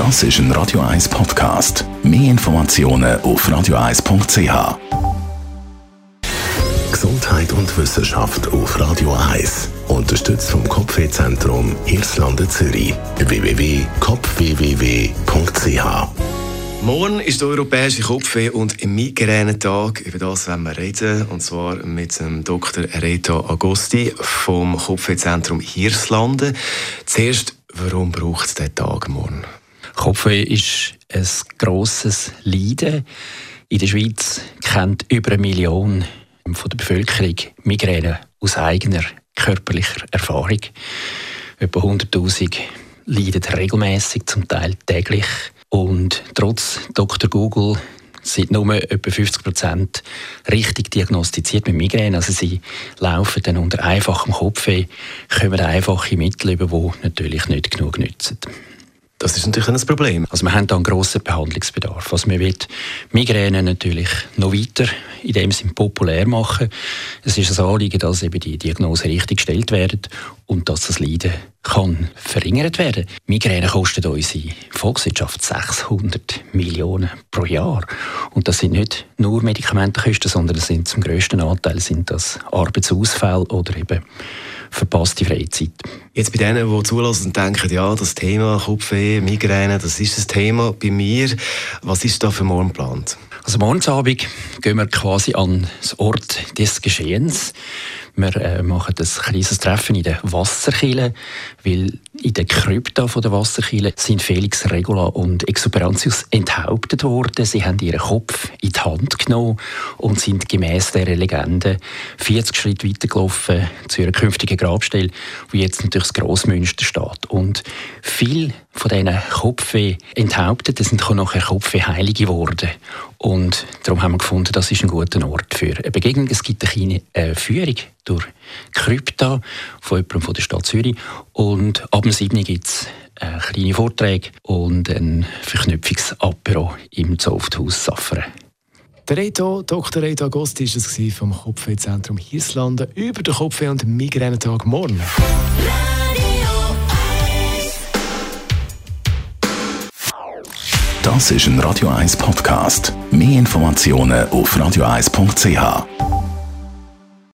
Das ist ein Radio 1 Podcast. Mehr Informationen auf radio1.ch. Gesundheit und Wissenschaft auf Radio 1. Unterstützt vom Kopfwehzentrum Irlande Zürich. www.kopfwww.ch Morgen ist der europäische Kopfweh- und Migränetag. Über das werden wir reden. Und zwar mit dem Dr. Reto Agosti vom Kopfwehzentrum Hirslanden. Zuerst, warum braucht es diesen Tag morgen? Kopfweh ist ein grosses Leiden. In der Schweiz kennt über eine Million von der Bevölkerung Migräne aus eigener körperlicher Erfahrung. Etwa 100.000 leiden regelmäßig, zum Teil täglich. Und trotz Dr. Google sind nur etwa 50 Prozent richtig diagnostiziert mit Migräne. Also sie laufen dann unter einfachem Kopfweh, kommen einfache Mittel über, die natürlich nicht genug nützen. Das ist natürlich ein Problem. Also wir haben da einen grossen Behandlungsbedarf. Also wir wollen Migräne natürlich noch weiter in dem Sinne populär machen. Es ist ein Anliegen, dass eben die Diagnose richtig gestellt wird und dass das Leiden kann verringert werden. Migräne kostet unsere Volkswirtschaft 600 Millionen pro Jahr. Und das sind nicht nur Medikamentenkosten, sondern das sind zum grössten Anteil sind das Arbeitsausfälle oder eben verpasste Freizeit. Jetzt bei denen, die zulassen und denken, ja, das Thema Kopfweh, Migräne, das ist das Thema bei mir. Was ist da für morgen geplant? Also morgens Abend gehen wir quasi an den Ort des Geschehens. Wir äh, machen ein kleines Treffen in der Wasserkille, weil in der Krypta der Wasserkille sind Felix Regula und Exuberantius enthauptet worden. Sie haben ihren Kopf in die Hand genommen und sind gemäß dieser Legende 40 Schritte weitergelaufen zu ihrer künftigen Grabstelle, wo jetzt natürlich das Grossmünster steht. Und viel von diesen Kopfweh Enthaupteten sind nachher Kopfweh-Heilige geworden. Und darum haben wir gefunden, das ist ein guter Ort für eine Begegnung. Es gibt eine kleine äh, Führung durch Krypta von jemandem von der Stadt Zürich. Und ab dem 7. gibt es kleine Vorträge und ein Verknüpfungsapero im Zofthaus Safferen. Der Reto, Dr. Reto Agosti war es vom Kopfwehzentrum Hirslanden über den Kopfweh- und Migränetag morgen. Das ist ein Radio 1 Podcast. Mehr Informationen auf radio1.ch.